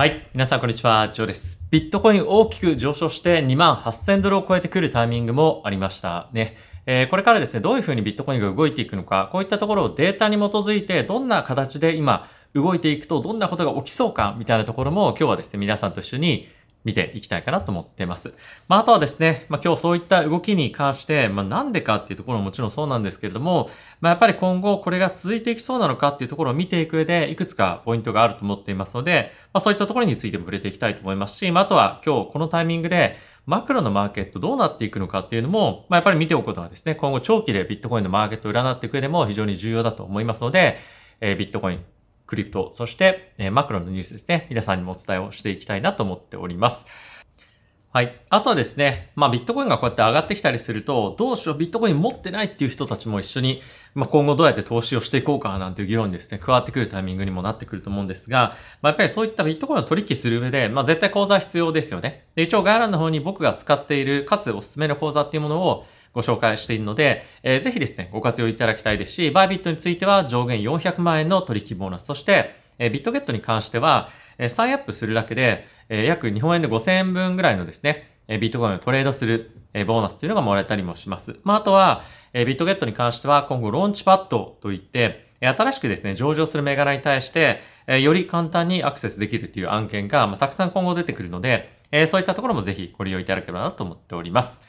はい。皆さん、こんにちは。ジョーです。ビットコイン大きく上昇して2万8000ドルを超えてくるタイミングもありましたね。えー、これからですね、どういうふうにビットコインが動いていくのか、こういったところをデータに基づいて、どんな形で今動いていくとどんなことが起きそうか、みたいなところも今日はですね、皆さんと一緒に見ていきたいかなと思っています。まあ、あとはですね、まあ、今日そういった動きに関して、まあ、なんでかっていうところももちろんそうなんですけれども、まあ、やっぱり今後これが続いていきそうなのかっていうところを見ていく上で、いくつかポイントがあると思っていますので、まあ、そういったところについても触れていきたいと思いますし、まあ、あとは今日このタイミングで、マクロのマーケットどうなっていくのかっていうのも、まあ、やっぱり見ておくことがですね、今後長期でビットコインのマーケットを占っていく上でも非常に重要だと思いますので、えー、ビットコイン、クリプト、そして、え、マクロのニュースですね、皆さんにもお伝えをしていきたいなと思っております。はい。あとはですね、まあビットコインがこうやって上がってきたりすると、どうしよう、ビットコイン持ってないっていう人たちも一緒に、まあ今後どうやって投資をしていこうかなんていう議論にですね、加わってくるタイミングにもなってくると思うんですが、まあやっぱりそういったビットコインを取引する上で、まあ絶対口座必要ですよね。で、一応概要欄の方に僕が使っている、かつおすすめの口座っていうものをご紹介しているので、えー、ぜひですね、ご活用いただきたいですし、バイビットについては上限400万円の取引ボーナス、そして、えー、ビットゲットに関しては、えー、サインアップするだけで、えー、約日本円で5000円分ぐらいのですね、えビットコインをトレードするえボーナスというのがもらえたりもします。まあ、あとは、えビットゲットに関しては今後ローンチパッドといって、新しくですね、上場する銘柄に対して、より簡単にアクセスできるっていう案件が、まあ、たくさん今後出てくるので、そういったところもぜひご利用いただければなと思っております。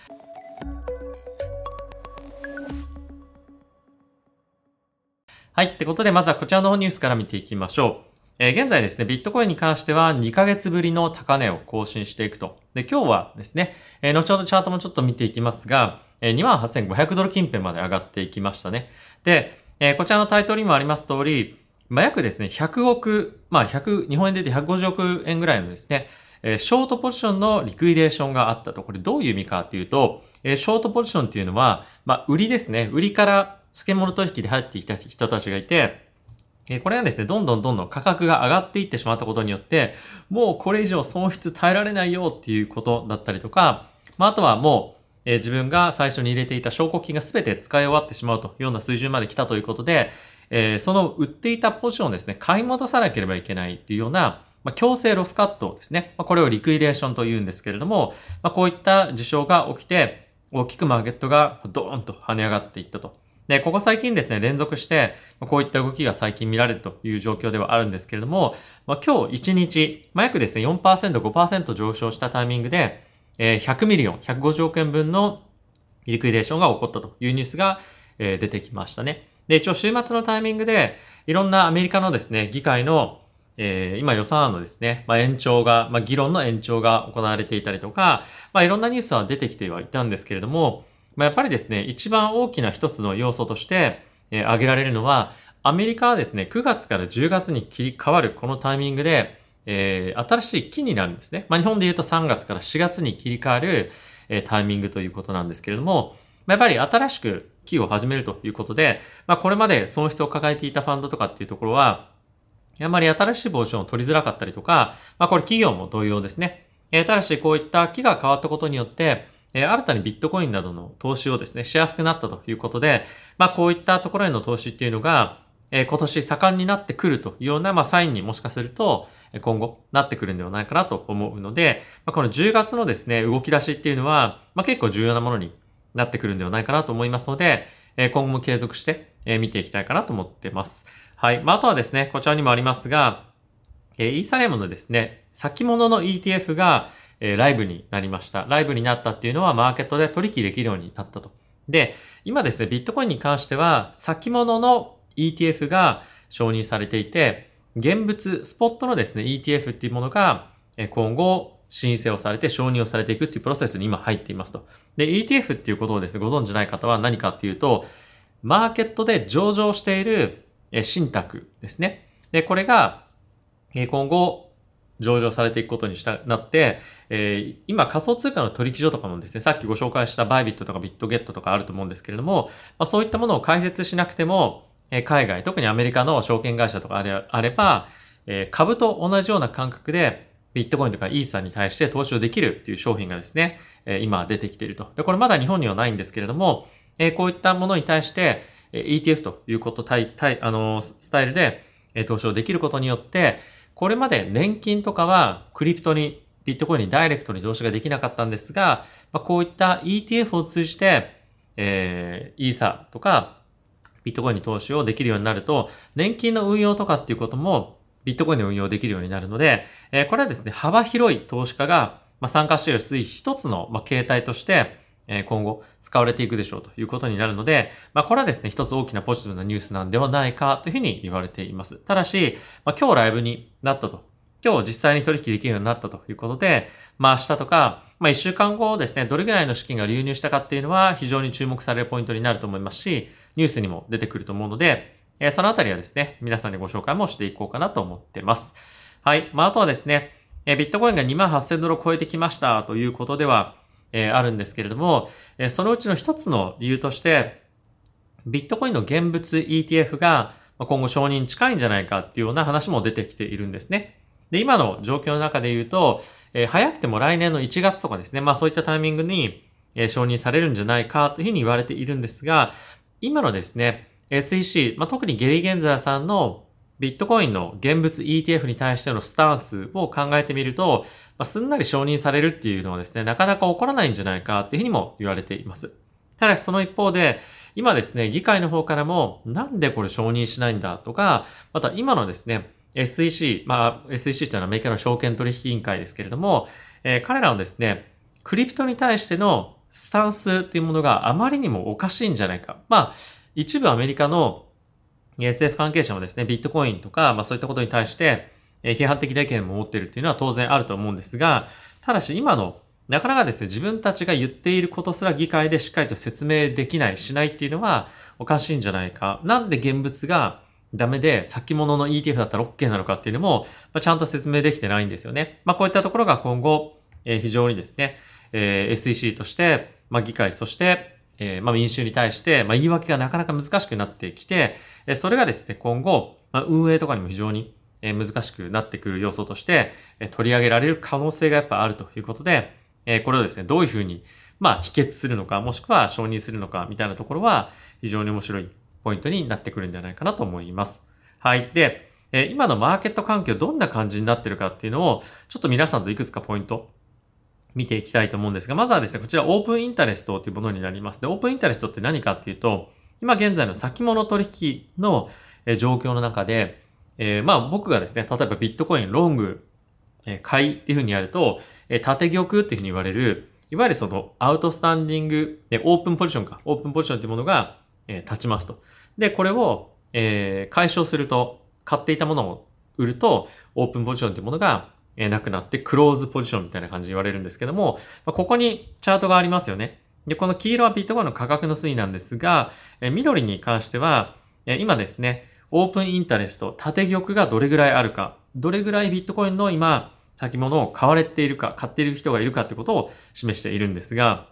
はい。ってことで、まずはこちらのニュースから見ていきましょう。えー、現在ですね、ビットコインに関しては2ヶ月ぶりの高値を更新していくと。で、今日はですね、えー、後ほどチャートもちょっと見ていきますが、えー、28,500ドル近辺まで上がっていきましたね。で、えー、こちらのタイトルにもあります通り、まあ、約ですね、100億、まあ、100、日本円で言って150億円ぐらいのですね、えー、ショートポジションのリクイデーションがあったと。これどういう意味かっていうと、えー、ショートポジションっていうのは、まあ、売りですね。売りからスケモノ取引で入ってきた人たちがいて、これがですね、どんどんどんどん価格が上がっていってしまったことによって、もうこれ以上損失耐えられないよっていうことだったりとか、まあ、あとはもう、え、自分が最初に入れていた証拠金が全て使い終わってしまうというような水準まで来たということで、え、その売っていたポジションをですね、買い戻さなければいけないっていうような、まあ、強制ロスカットですね。まあ、これを liquidation と言うんですけれども、まあ、こういった事象が起きて、大きくマーケットがドーンと跳ね上がっていったと。で、ここ最近ですね、連続して、こういった動きが最近見られるという状況ではあるんですけれども、まあ、今日1日、まあ、約ですね、4%、5%上昇したタイミングで、え、100 million、150億円分のリクイデーションが起こったというニュースが、え、出てきましたね。で、一応週末のタイミングで、いろんなアメリカのですね、議会のえー、今予算案のですね、まあ、延長が、まあ、議論の延長が行われていたりとか、まあ、いろんなニュースは出てきてはいたんですけれども、まあ、やっぱりですね、一番大きな一つの要素として、えー、挙げられるのは、アメリカはですね、9月から10月に切り替わるこのタイミングで、えー、新しい期になるんですね。まあ、日本で言うと3月から4月に切り替わる、えー、タイミングということなんですけれども、まあ、やっぱり新しく期を始めるということで、まあ、これまで損失を抱えていたファンドとかっていうところは、あまり新しいポジションを取りづらかったりとか、まあ、これ企業も同様ですね。えー、ただしこういった期が変わったことによって、え新たにビットコインなどの投資をですね、しやすくなったということで、まあこういったところへの投資っていうのが、え今年盛んになってくるというような、まあサインにもしかすると、今後なってくるんではないかなと思うので、まあ、この10月のですね、動き出しっていうのは、まあ結構重要なものになってくるんではないかなと思いますので、え今後も継続して見ていきたいかなと思ってます。はい。まああとはですね、こちらにもありますが、えイーサレムのですね、先物の ETF が、えライブになりました。ライブになったっていうのはマーケットで取引できるようになったと。で、今ですね、ビットコインに関しては、先物の ETF が承認されていて、現物、スポットのですね、ETF っていうものが、今後、申請をされて承認をされていくっていうプロセスに今入っていますと。で、ETF っていうことをですね、ご存知ない方は何かっていうと、マーケットで上場している信託ですね。で、これが、今後、上場されていくことにしたなって、えー、今仮想通貨の取引所とかもですね、さっきご紹介したバイビットとかビットゲットとかあると思うんですけれども、まあ、そういったものを解説しなくても、え、海外、特にアメリカの証券会社とかあれあれば、え、株と同じような感覚で、ビットコインとかイーサーに対して投資をできるっていう商品がですね、え、今出てきていると。で、これまだ日本にはないんですけれども、え、こういったものに対して、え、ETF ということ、対、対、あの、スタイルで、え、投資をできることによって、これまで年金とかはクリプトに、ビットコインにダイレクトに投資ができなかったんですが、まあ、こういった ETF を通じて、えー、イーサとか、ビットコインに投資をできるようになると、年金の運用とかっていうことも、ビットコインで運用できるようになるので、えー、これはですね、幅広い投資家が、ま、参加している一つの、ま、形態として、え今後使われていくでしょうということになるので、まあ、これはですね、一つ大きなポジティブなニュースなんではないかというふうに言われています。ただし、まあ、今日ライブになったと。今日実際に取引できるようになったということで、まあ明日とか、まあ一週間後ですね、どれぐらいの資金が流入したかっていうのは非常に注目されるポイントになると思いますし、ニュースにも出てくると思うので、えー、そのあたりはですね、皆さんにご紹介もしていこうかなと思ってます。はい。まああとはですね、えー、ビットコインが28000ドルを超えてきましたということでは、え、あるんですけれども、え、そのうちの一つの理由として、ビットコインの現物 ETF が今後承認近いんじゃないかっていうような話も出てきているんですね。で、今の状況の中で言うと、え、早くても来年の1月とかですね、まあそういったタイミングに、え、承認されるんじゃないかというふうに言われているんですが、今のですね、SEC、まあ特にゲリー・ゲンザーさんのビットコインの現物 ETF に対してのスタンスを考えてみると、ま、すんなり承認されるっていうのはですね、なかなか起こらないんじゃないかっていうふうにも言われています。ただしその一方で、今ですね、議会の方からも、なんでこれ承認しないんだとか、また今のですね、SEC、まあ、SEC というのはアメリカの証券取引委員会ですけれども、えー、彼らのですね、クリプトに対してのスタンスっていうものがあまりにもおかしいんじゃないか。まあ、一部アメリカの SF 関係者もですね、ビットコインとか、まあそういったことに対して、え批判的な意見も持っているっていうのは当然あると思うんですが、ただし今の、なかなかですね、自分たちが言っていることすら議会でしっかりと説明できない、しないっていうのはおかしいんじゃないか。なんで現物がダメで先物の ETF だったら OK なのかっていうのも、ま、ちゃんと説明できてないんですよね。まあこういったところが今後、え、非常にですね、え、SEC として、まあ議会、そしてえー、まあ、民衆に対して、まあ、言い訳がなかなか難しくなってきて、えそれがですね、今後、まあ、運営とかにも非常にえ難しくなってくる要素として、え取り上げられる可能性がやっぱあるということで、えこれをですね、どういうふうに、まあ、否決するのか、もしくは承認するのか、みたいなところは、非常に面白いポイントになってくるんじゃないかなと思います。はい。で、え今のマーケット環境どんな感じになってるかっていうのを、ちょっと皆さんといくつかポイント見ていきたいと思うんですが、まずはですね、こちらオープンインタレストというものになります。で、オープンインタレストって何かっていうと、今現在の先物取引の状況の中で、えー、まあ僕がですね、例えばビットコインロング、えー、買いっていうふうにやると、えー、縦玉っていうふうに言われる、いわゆるそのアウトスタンディング、えー、オープンポジションか、オープンポジションっていうものが、えー、立ちますと。で、これを、えー、解消すると、買っていたものを売ると、オープンポジションっていうものがえなくなって、クローズポジションみたいな感じで言われるんですけども、ま、ここにチャートがありますよね。で、この黄色はビットコインの価格の推移なんですが、え緑に関しては、え今ですね、オープンインタレスト、縦玉がどれぐらいあるか、どれぐらいビットコインの今、先物を買われているか、買っている人がいるかってことを示しているんですが、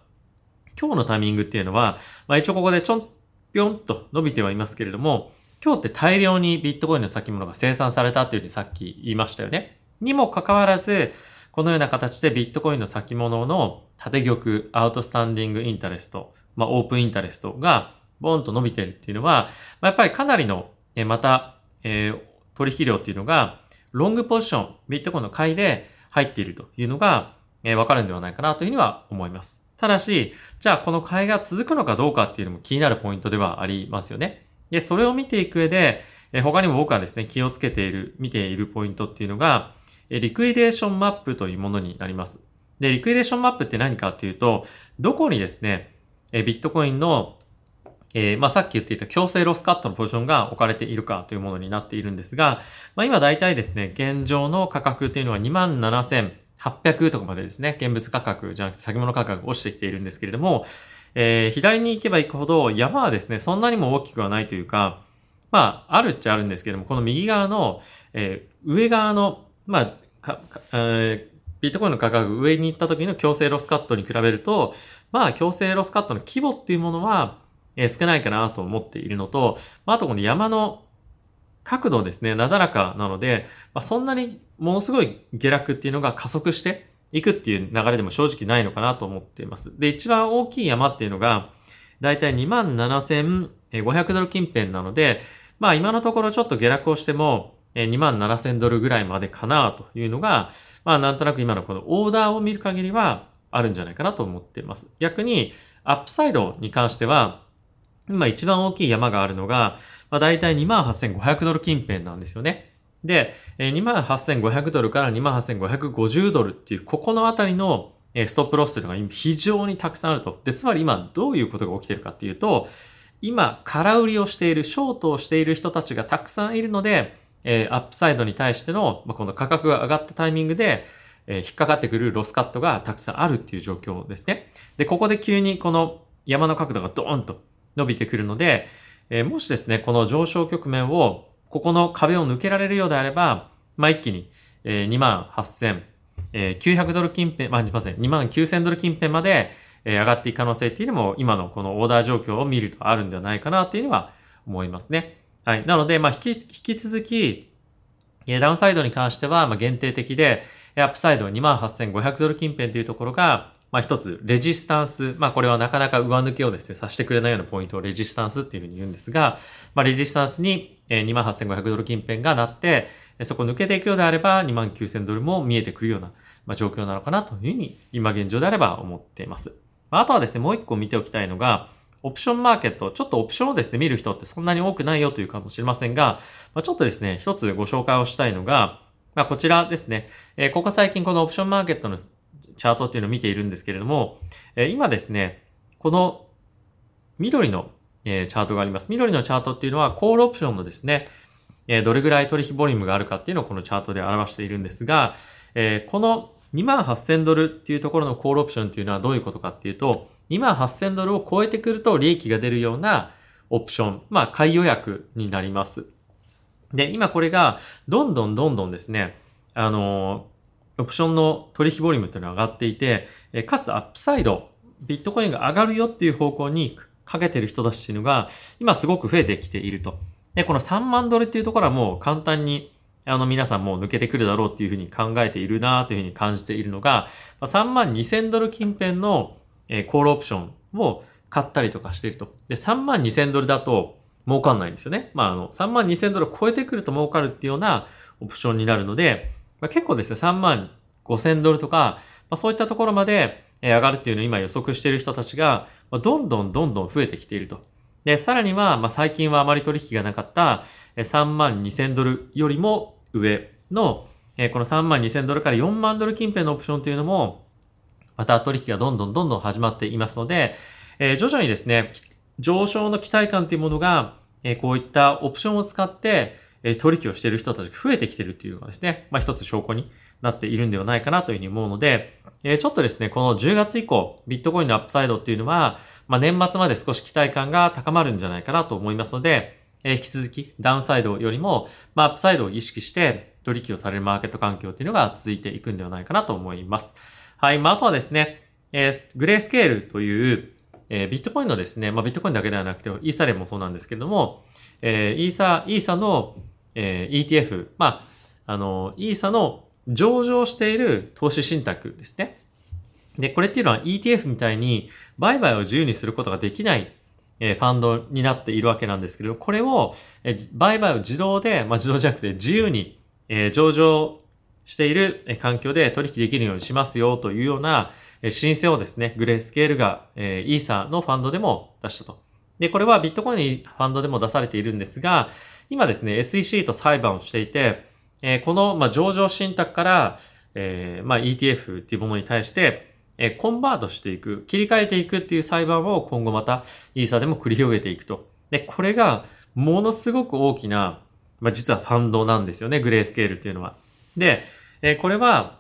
今日のタイミングっていうのは、まあ一応ここでちょんぴょんと伸びてはいますけれども、今日って大量にビットコインの先物が生産されたっていうふうにさっき言いましたよね。にもかかわらず、このような形でビットコインの先物の縦玉、アウトスタンディングインタレスト、まあオープンインタレストがボンと伸びてるっていうのは、まあ、やっぱりかなりの、えまた、えー、取引量っていうのが、ロングポジション、ビットコインの買いで入っているというのが、えー、わかるんではないかなというふうには思います。ただし、じゃあこの買いが続くのかどうかっていうのも気になるポイントではありますよね。で、それを見ていく上で、えー、他にも僕はですね、気をつけている、見ているポイントっていうのが、 liquidation map というものになります。で、 liquidation map って何かっていうと、どこにですね、えビットコインの、えー、まあ、さっき言っていた強制ロスカットのポジションが置かれているかというものになっているんですが、まあ、今大体ですね、現状の価格っていうのは27,800とかまでですね、現物価格じゃなくて先物価格が落ちてきているんですけれども、えー、左に行けば行くほど山はですね、そんなにも大きくはないというか、まあ、あるっちゃあるんですけども、この右側の、えー、上側のまあ、かえー、ビットコインの価格上に行った時の強制ロスカットに比べると、まあ、強制ロスカットの規模っていうものは、えー、少ないかなと思っているのと、まあ、あとこの山の角度ですね、なだらかなので、まあ、そんなにものすごい下落っていうのが加速していくっていう流れでも正直ないのかなと思っています。で、一番大きい山っていうのが、だいたい27,500ドル近辺なので、まあ今のところちょっと下落をしても、2万7000ドルぐらいまでかなというのが、まあなんとなく今のこのオーダーを見る限りはあるんじゃないかなと思っています。逆に、upside に関しては、今一番大きい山があるのが、まあ大体28,500ドル近辺なんですよね。で、28,500ドルから28,550ドルっていう、ここのあたりの stop loss というのが非常にたくさんあると。で、つまり今どういうことが起きてるかっていうと、今、空売りをしている、ショートをしている人たちがたくさんいるので、えー、 upside に対しての、まあ、この価格が上がったタイミングで、えー、引っかかってくるロスカットがたくさんあるっていう状況ですね。で、ここで急にこの山の角度がドーンと伸びてくるので、えー、もしですね、この上昇局面を、ここの壁を抜けられるようであれば、まあ、一気に、えー、2万8000、えー、900ドル近辺、まあ、すいません、2万9000ドル近辺まで、えー、上がっていく可能性っていうのも、今のこのオーダー状況を見るとあるんではないかなっていうのは思いますね。はい。なので、まあ、引き、引き続き、ダウンサイドに関しては、まあ、限定的で、アップサイド28,500ドル近辺というところが、まあ一つ、レジスタンス。まあこれはなかなか上抜けをですね、させてくれないようなポイントをレジスタンスっていうふうに言うんですが、まあレジスタンスに28,500ドル近辺がなって、そこ抜けていくようであれば29,000ドルも見えてくるような、まあ、状況なのかなというふうに今現状であれば思っています。まああとはですね、もう一個見ておきたいのが、オプションマーケット、ちょっとオプションをですね、見る人ってそんなに多くないよというかもしれませんが、まあ、ちょっとですね、一つご紹介をしたいのが、まあ、こちらですね、えー、ここ最近このオプションマーケットのチャートっていうのを見ているんですけれども、え今ですね、この緑の、えチャートがあります。緑のチャートっていうのは、コールオプションのですね、えどれぐらい取引ボリュームがあるかっていうのをこのチャートで表しているんですが、えこの28,000ドルっていうところのコールオプションっていうのはどういうことかっていうと、28,000ドルを超えてくると利益が出るようなオプション、まあ、買い予約になります。で、今これが、どんどんどんどんですね、あのオプションの取引ボリュームっていうのが上がっていて、かつアップサイド、ビットコインが上がるよっていう方向にかけてる人たちっていうのが、今すごく増えてきていると。で、この3万ドルっていうところはもう簡単に、あの皆さんもう抜けてくるだろうっていうふうに考えているなというふうに感じているのが、3万2000ドル近辺のえコールオプションを買ったりとかしていると。で、3万2000ドルだと儲かんないんですよね。まあ、あの、3万2000ドルを超えてくると儲かるっていうようなオプションになるので、まあ、結構ですね、3万5000ドルとか、まあ、そういったところまで上がるっていうのを今予測している人たちが、どんどんどんどん増えてきていると。で、さらには、まあ、最近はあまり取引がなかった3万2000ドルよりも上の、この3万2000ドルから4万ドル近辺のオプションというのも、また取引がどんどんどんどん始まっていますので、え徐々にですね、上昇の期待感というものが、えこういったオプションを使って、え取引をしている人たちが増えてきているというのがですね、まあ一つ証拠になっているんではないかなというふうに思うので、えちょっとですね、この10月以降、ビットコインの upside っていうのは、まあ年末まで少し期待感が高まるんじゃないかなと思いますので、え引き続き downside よりも、まあ upside を意識して取引をされるマーケット環境っていうのが続いていくんではないかなと思います。はい。まああとはですね、えー、グレースケールという、えー、ビットコインのですね、まあビットコインだけではなくて、イーサレもそうなんですけれども、えー、イーサ、イーサの、えー、ETF、まあ、あの、イーサの上場している投資信託ですね。で、これっていうのは ETF みたいに売買を自由にすることができないえファンドになっているわけなんですけど、これを、え売買を自動で、まあ、自動じゃなくて自由に、え上場している環境で取引できるようにしますよというような申請をですね、グレースケールが、えイーサのファンドでも出したと。で、これはビットコインファンドでも出されているんですが、今ですね、SEC と裁判をしていて、この、上場信託から、ETF っていうものに対して、コンバートしていく、切り替えていくっていう裁判を今後またイーサでも繰り広げていくと。で、これがものすごく大きな、まあ、実はファンドなんですよね、グレースケールっていうのは。で、え、これは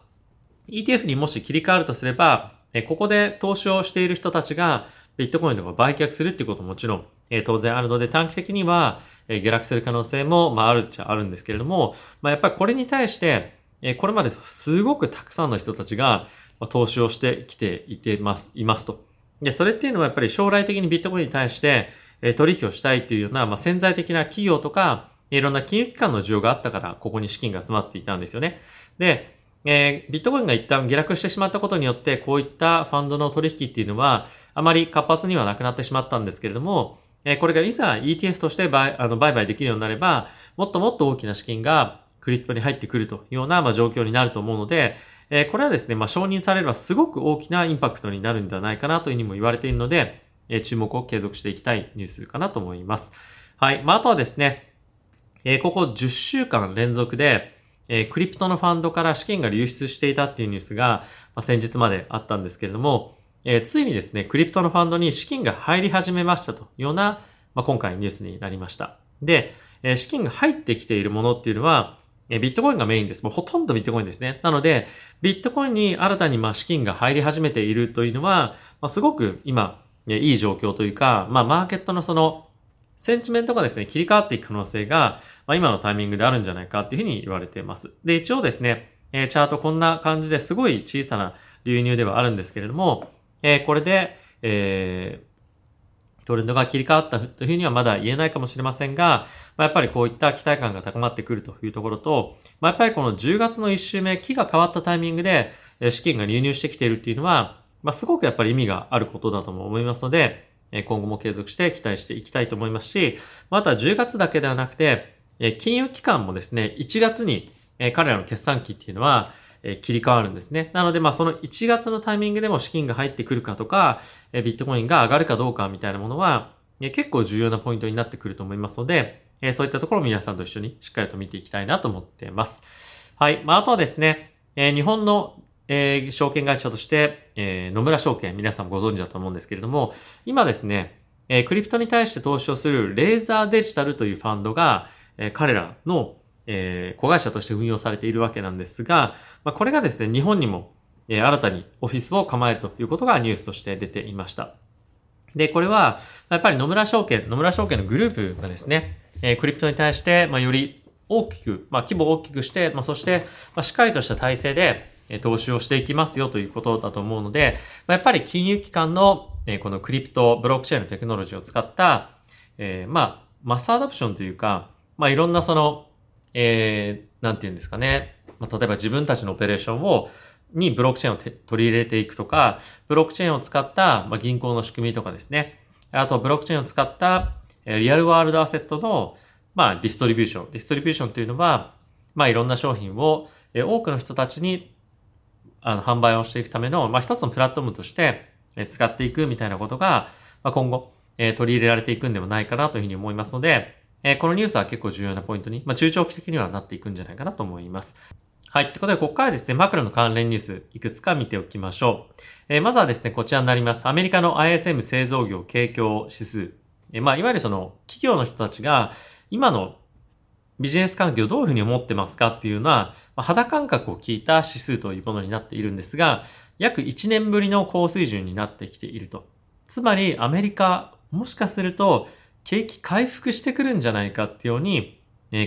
ETF にもし切り替わるとすれば、え、ここで投資をしている人たちがビットコインとか売却するっていうことももちろん、え、当然あるので短期的には、え下落する可能性も、まあ、あるっちゃあるんですけれども、まあ、やっぱりこれに対して、えこれまですごくたくさんの人たちが、ま投資をしてきていてます、いますと。で、それっていうのはやっぱり将来的にビットコインに対して、え取引をしたいというような、まあ、潜在的な企業とか、いろんな金融機関の需要があったから、ここに資金が集まっていたんですよね。で、えー、ビットコインが一旦下落してしまったことによって、こういったファンドの取引っていうのは、あまり活発にはなくなってしまったんですけれども、えこれがいざ ETF として売あの売買できるようになれば、もっともっと大きな資金がクリプトに入ってくるというような、まあ、状況になると思うので、えこれはですね、まあ、承認されればすごく大きなインパクトになるんではないかなというふうにも言われているので、え注目を継続していきたいニュースかなと思います。はい。まあ、あとはですね、えここ10週間連続で、えクリプトのファンドから資金が流出していたっていうニュースが、まあ、先日まであったんですけれども、えー、ついにですね、クリプトのファンドに資金が入り始めましたというような、まあ、今回ニュースになりました。で、えー、資金が入ってきているものっていうのは、えー、ビットコインがメインです。もうほとんどビットコインですね。なので、ビットコインに新たにまあ資金が入り始めているというのは、まあ、すごく今、いい状況というか、まあ、マーケットのその、センチメントがですね、切り替わっていく可能性が、まあ、今のタイミングであるんじゃないかっていうふうに言われています。で、一応ですね、えー、チャートこんな感じですごい小さな流入ではあるんですけれども、えー、これで、えー、トレンドが切り替わったというふうにはまだ言えないかもしれませんが、まあ、やっぱりこういった期待感が高まってくるというところと、まあ、やっぱりこの10月の1週目、期が変わったタイミングで資金が流入してきているっていうのは、まあ、すごくやっぱり意味があることだとも思いますので、今後も継続して期待していきたいと思いますし、また10月だけではなくて、金融機関もですね、1月に彼らの決算期っていうのは、切り替わるんですね。なので、まあ、その1月のタイミングでも資金が入ってくるかとか、ビットコインが上がるかどうかみたいなものは、結構重要なポイントになってくると思いますので、そういったところを皆さんと一緒にしっかりと見ていきたいなと思っています。はい。まあ、あとはですね、日本のえー、証券会社として、えー、野村証券、皆さんもご存知だと思うんですけれども、今ですね、えー、クリプトに対して投資をするレーザーデジタルというファンドが、えー、彼らのえー、子会社として運用されているわけなんですが、まあ、これがですね、日本にも、えー、新たにオフィスを構えるということがニュースとして出ていました。で、これは、やっぱり野村証券、野村証券のグループがですね、えー、クリプトに対して、まあ、より大きく、まあ、規模を大きくして、まあ、そして、まあ、しっかりとした体制で、投資をしていきますよということだと思うので、やっぱり金融機関の、えこのクリプト、ブロックチェーンのテクノロジーを使った、え、まあ、マスアダプションというか、まあ、いろんなその、えー、なんて言うんですかね。まあ、例えば自分たちのオペレーションを、にブロックチェーンを取り入れていくとか、ブロックチェーンを使った、まあ、銀行の仕組みとかですね。あと、ブロックチェーンを使った、え、 real world asset の、まあ、 distribution。distribution というのは、まあ、いろんな商品を、え、多くの人たちに、あの、販売をしていくための、まあ、一つのプラットフォームとして、え、使っていくみたいなことが、まあ、今後、え、取り入れられていくんではないかなというふうに思いますので、え、このニュースは結構重要なポイントに、まあ、中長期的にはなっていくんじゃないかなと思います。はい。ってことで、ここからですね、マクロの関連ニュース、いくつか見ておきましょう。えー、まずはですね、こちらになります。アメリカの ISM 製造業景況指数。えー、まあ、いわゆるその、企業の人たちが、今のビジネス環境をどういうふうに思ってますかっていうのは、まあ、肌感覚を聞いた指数というものになっているんですが、約1年ぶりの高水準になってきていると。つまり、アメリカ、もしかすると、景気回復してくるんじゃないかっていうように、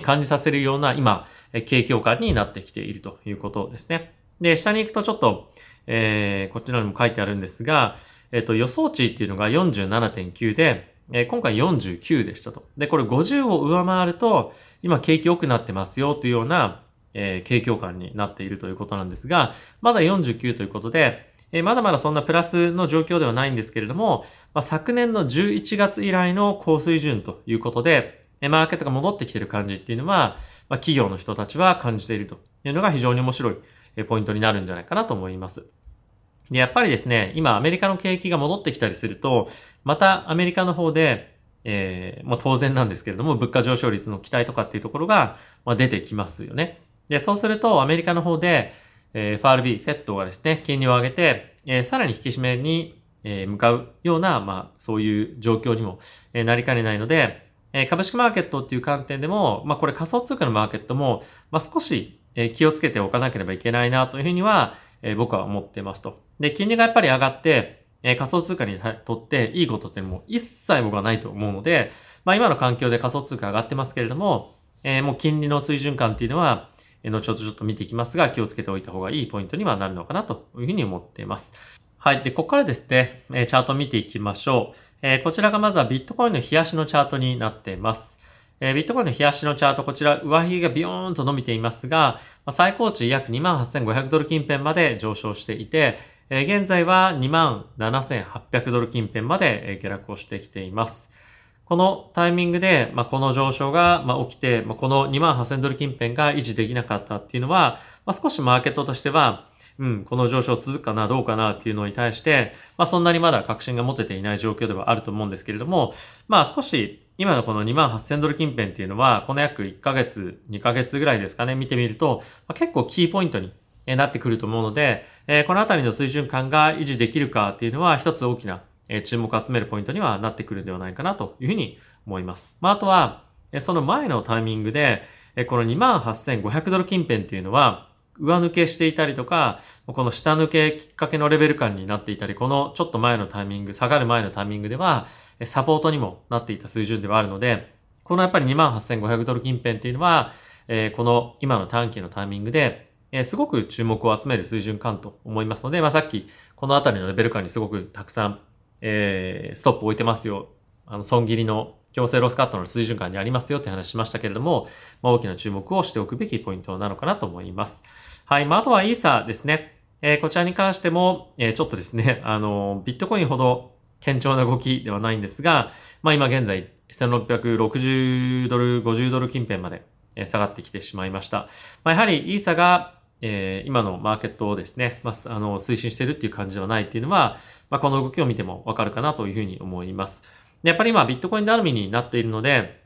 感じさせるような今、景況感になってきているということですね。で、下に行くとちょっと、えー、こちらにも書いてあるんですが、えっ、ー、と、予想値っていうのが47.9で、えー、今回49でしたと。で、これ50を上回ると、今景気良くなってますよというような、えー、景況感になっているということなんですが、まだ49ということで、えー、まだまだそんなプラスの状況ではないんですけれども、まあ、昨年の11月以来の高水準ということで、えー、マーケットが戻ってきている感じっていうのは、まあ、企業の人たちは感じているというのが非常に面白い、えー、ポイントになるんじゃないかなと思います。で、やっぱりですね、今アメリカの景気が戻ってきたりすると、またアメリカの方で、えー、まあ当然なんですけれども、物価上昇率の期待とかっていうところが、まあ、出てきますよね。で、そうするとアメリカの方で、えー、FRB、FED がですね、金利を上げて、え、さらに引き締めに、え、向かうような、まあ、そういう状況にも、え、なりかねないので、え、株式マーケットっていう観点でも、まあ、これ仮想通貨のマーケットも、まあ、少し、え、気をつけておかなければいけないなというふうには、え、僕は思ってますと。で、金利がやっぱり上がって、え、仮想通貨にとっていいことっていうのも一切僕はないと思うので、まあ、今の環境で仮想通貨上がってますけれども、え、もう金利の水準感っていうのは、後ほどちょっと見ていきますが、気をつけておいた方がいいポイントにはなるのかなというふうに思っています。はい。で、ここからですね、チャートを見ていきましょう。えこちらがまずはビットコインの冷やしのチャートになっています。えビットコインの冷やしのチャート、こちら、上髭がビヨーンと伸びていますが、最高値約28,500ドル近辺まで上昇していて、え現在は27,800ドル近辺まで下落をしてきています。このタイミングで、まあ、この上昇が、まあ、起きて、まあ、この2万8000ドル近辺が維持できなかったっていうのは、まあ、少しマーケットとしては、うん、この上昇続くかな、どうかなっていうのに対して、まあそんなにまだ確信が持てていない状況ではあると思うんですけれども、まあ少し今のこの2万8000ドル近辺っていうのは、この約1ヶ月、2ヶ月ぐらいですかね、見てみると、まあ、結構キーポイントになってくると思うので、えー、このあたりの水準感が維持できるかっていうのは一つ大きなえ注目を集めるポイントにはなってくるんではないかなというふうに思います。まああとは、その前のタイミングで、この28,500ドル近辺っていうのは、上抜けしていたりとか、この下抜けきっかけのレベル感になっていたり、このちょっと前のタイミング、下がる前のタイミングでは、サポートにもなっていた水準ではあるので、このやっぱり28,500ドル近辺っていうのは、この今の短期のタイミングで、すごく注目を集める水準感と思いますので、まあ、さっきこのあたりのレベル感にすごくたくさん、えー、ストップ置いてますよ。あの、損切りの強制ロスカットの水準感にありますよって話しましたけれども、まあ、大きな注目をしておくべきポイントなのかなと思います。はい。まあ、あとはイーサですね。えー、こちらに関しても、えー、ちょっとですね、あの、ビットコインほど堅調な動きではないんですが、まあ今現在1660ドル、50ドル近辺まで下がってきてしまいました。まあ、やはりイーサが、えー、今のマーケットをですね、まあ、あの、推進してるっていう感じではないっていうのは、まあ、この動きを見てもわかるかなというふうに思います。やっぱり今ビットコインダルミになっているので、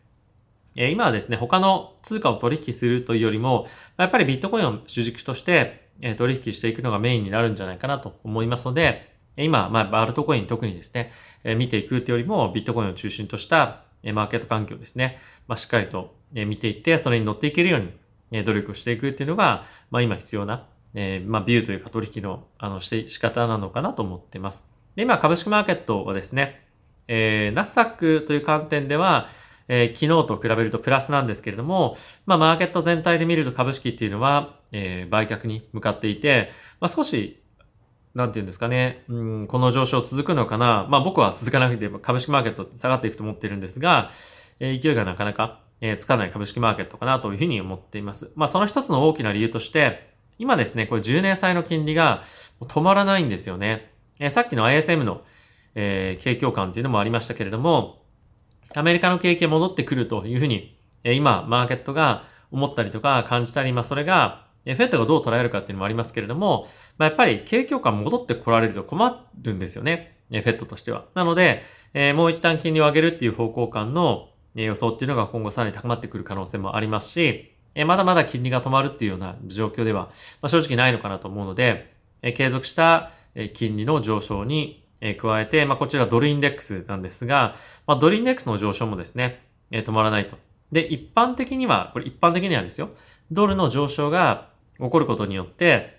え今はですね、他の通貨を取引するというよりも、やっぱりビットコインを主軸として、え取引していくのがメインになるんじゃないかなと思いますので、今、まあ、バルトコイン特にですね、え見ていくというよりも、ビットコインを中心とした、えマーケット環境ですね、まあ、しっかりと、え見ていって、それに乗っていけるように、え努力をしていくっていうのが、まあ、今必要な、えまあ、ビューというか取引の、あの、して仕方なのかなと思っています。で、今、株式マーケットはですね、えー、ナスダックという観点では、えー、昨日と比べるとプラスなんですけれども、まあ、マーケット全体で見ると株式っていうのは、えー、売却に向かっていて、まあ、少し、なんていうんですかね、うん、この上昇続くのかな。まあ、僕は続かなくて株式マーケット下がっていくと思ってるんですが、えー、勢いがなかなか、えー、つかない株式マーケットかなというふうに思っています。まあ、その一つの大きな理由として、今ですね、これ10年債の金利が止まらないんですよね。えー、さっきの ISM の、えー、景況感っていうのもありましたけれども、アメリカの景気が戻ってくるというふうに、えー、今、マーケットが思ったりとか感じたり、まあそれが、えフェットがどう捉えるかっていうのもありますけれども、まあやっぱり景況感戻ってこられると困るんですよね。えフェットとしては。なので、えー、もう一旦金利を上げるっていう方向感の予想っていうのが今後さらに高まってくる可能性もありますし、えまだまだ金利が止まるっていうような状況では、ま、正直ないのかなと思うので、え継続した金利の上昇に加えて、まあ、こちらドルインデックスなんですが、まあ、ドルインデックスの上昇もですね、え止まらないと。で、一般的には、これ一般的にはですよ、ドルの上昇が起こることによって、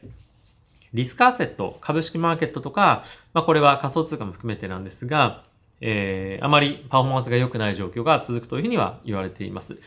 リスクアセット、株式マーケットとか、まあ、これは仮想通貨も含めてなんですが、えー、あまりパフォーマンスが良くない状況が続くというふうには言われています。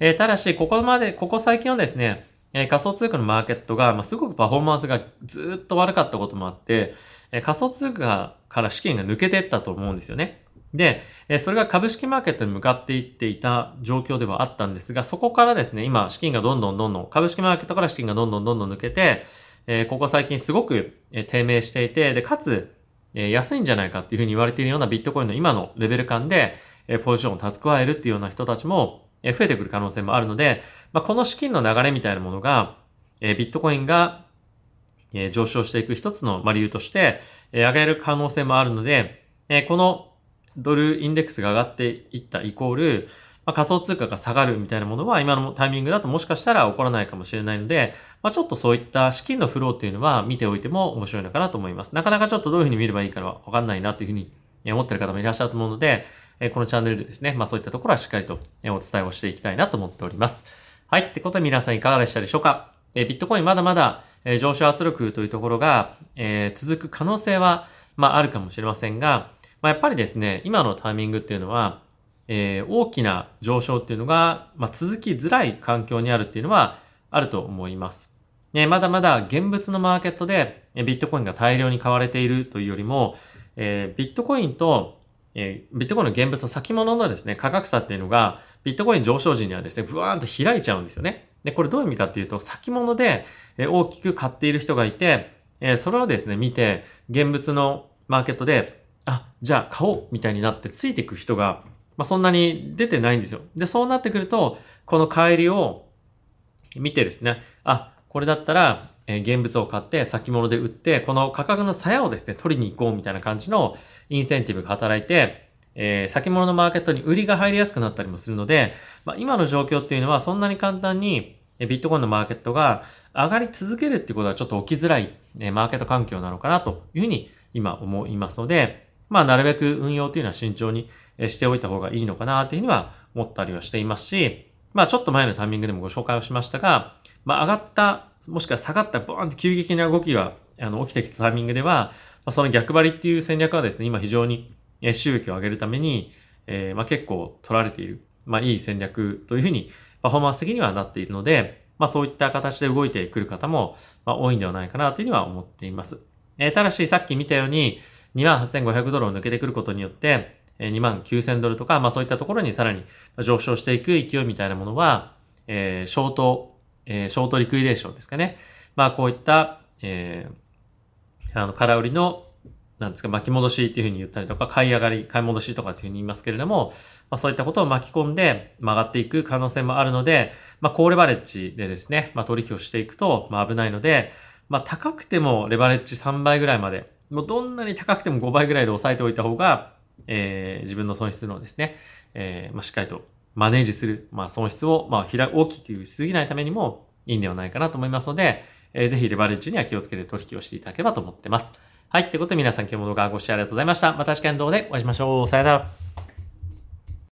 えー、ただし、ここまで、ここ最近はですね、えー、仮想通貨のマーケットが、まあ、すごくパフォーマンスがずっと悪かったこともあって、えー、仮想通貨から資金が抜けていったと思うんですよね。で、えそれが株式マーケットに向かっていっていた状況ではあったんですが、そこからですね、今、資金がどんどんどんどん、株式マーケットから資金がどんどんどんどん抜けて、えここ最近すごく低迷していて、で、かつ、え安いんじゃないかっていうふうに言われているようなビットコインの今のレベル感で、えポジションを蓄えるっていうような人たちも、え増えてくる可能性もあるので、まあ、この資金の流れみたいなものが、えビットコインが、え上昇していく一つの理由として、え上げる可能性もあるので、えこのドルインデックスが上がっていったイコール、まあ、仮想通貨が下がるみたいなものは今のタイミングだともしかしたら起こらないかもしれないので、まあ、ちょっとそういった資金のフローっていうのは見ておいても面白いのかなと思います。なかなかちょっとどういうふうに見ればいいかはわかんないなというふうに思ってる方もいらっしゃると思うので、このチャンネルでですね、まあそういったところはしっかりとお伝えをしていきたいなと思っております。はい。ってことで皆さんいかがでしたでしょうか？ビットコインまだまだ上昇圧力というところが続く可能性はまああるかもしれませんが、まあ、やっぱりですね、今のタイミングっていうのは、えー、大きな上昇っていうのが、まあ、続きづらい環境にあるっていうのはあると思います。ね、まだまだ現物のマーケットでビットコインが大量に買われているというよりも、えー、ビットコインと、えー、ビットコインの現物の先物のですね、価格差っていうのが、ビットコイン上昇時にはですね、ブワーンと開いちゃうんですよね。で、これどういう意味かっていうと、先物で大きく買っている人がいてえ、それをですね、見て、現物のマーケットで、あ、じゃあ買おうみたいになってついていく人がまあ、そんなに出てないんですよ。で、そうなってくると、この帰りを見てですね、あ、これだったら、え現物を買って先物で売って、この価格の鞘をですね、取りに行こうみたいな感じのインセンティブが働いて、えー、先物のマーケットに売りが入りやすくなったりもするので、まあ、今の状況っていうのはそんなに簡単にえビットコインのマーケットが上がり続けるっていうことはちょっと起きづらい、えマーケット環境なのかなというふうに今思いますので、まあなるべく運用っていうのは慎重にしておいた方がいいのかなというふうには思ったりはしていますし、まあちょっと前のタイミングでもご紹介をしましたが、まあ上がった、もしくは下がったボーンって急激な動きがあの起きてきたタイミングでは、まあ、その逆張りっていう戦略はですね、今非常に収益を上げるために、えー、まあ結構取られている、まあいい戦略というふうにパフォーマンス的にはなっているので、まあそういった形で動いてくる方も、まあ、多いんではないかなというふうには思っています。えー、ただしさっき見たように、28,500ドルを抜けてくることによって、2万9000ドルとか、まあそういったところにさらに上昇していく勢いみたいなものは、えー、ショート、えー、ショートリクイデーションですかね。まあこういった、えー、あの、空売りの、なんですか、巻き戻しっていうふうに言ったりとか、買い上がり、買い戻しとかっていうふうに言いますけれども、まあそういったことを巻き込んで曲がっていく可能性もあるので、まあ高レバレッジでですね、まあ取引をしていくと、まあ危ないので、まあ高くてもレバレッジ3倍ぐらいまで、もうどんなに高くても5倍ぐらいで抑えておいた方が、えー、自分の損失のですね、えー、まあ、しっかりとマネージする、まあ、損失を、まあ、大きくしすぎないためにもいいんではないかなと思いますので、えー、ぜひレバレッジには気をつけて取引をしていただければと思ってます。はい。ということで皆さん今日も動画ご視聴ありがとうございました。また次回の動画でお会いしましょう。さよなら。